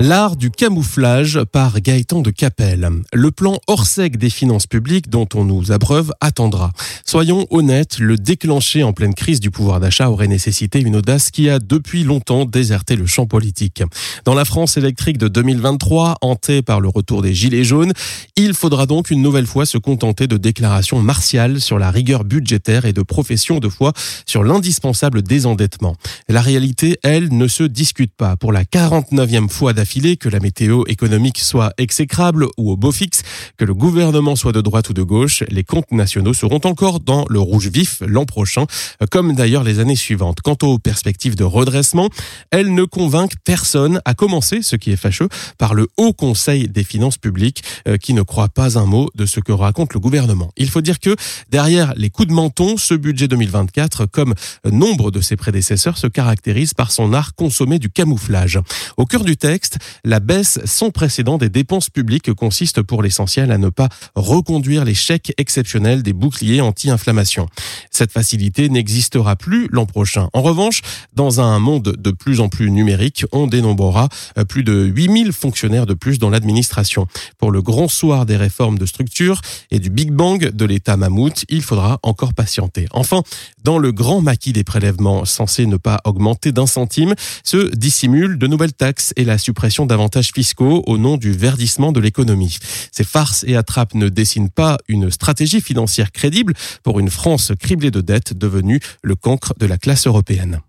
L'art du camouflage par Gaëtan de Capelle. Le plan hors sec des finances publiques dont on nous abreuve attendra. Soyons honnêtes, le déclencher en pleine crise du pouvoir d'achat aurait nécessité une audace qui a depuis longtemps déserté le champ politique. Dans la France électrique de 2023, hantée par le retour des gilets jaunes, il faudra donc une nouvelle fois se contenter de déclarations martiales sur la rigueur budgétaire et de professions de foi sur l'indispensable désendettement. La réalité, elle, ne se discute pas. Pour la 49e fois d'affilée, que la météo économique soit exécrable ou au beau fixe, que le gouvernement soit de droite ou de gauche, les comptes nationaux seront encore dans le rouge vif l'an prochain, comme d'ailleurs les années suivantes. Quant aux perspectives de redressement, elles ne convainquent personne, à commencer, ce qui est fâcheux, par le Haut Conseil des finances publiques, euh, qui ne croit pas un mot de ce que raconte le gouvernement. Il faut dire que derrière les coups de menton, ce budget 2024, comme nombre de ses prédécesseurs, se caractérise par son art consommé du camouflage. Au cœur du texte, la baisse sans précédent des dépenses publiques consiste pour l'essentiel à ne pas reconduire les chèques exceptionnels des boucliers anti-inflammation. Cette facilité n'existera plus l'an prochain. En revanche, dans un monde de plus en plus numérique, on dénombrera euh, plus de 8000 fonctionnaires de plus dans l'administration. Pour le grand soir des réformes de structure et du Big Bang de l'État mammouth, il faudra encore patienter. Enfin, dans le grand maquis des prélèvements censés ne pas augmenter d'un centime, se dissimulent de nouvelles taxes et la suppression d'avantages fiscaux au nom du verdissement de l'économie. Ces farces et attrapes ne dessinent pas une stratégie financière crédible pour une France criblée de dettes devenue le cancre de la classe européenne.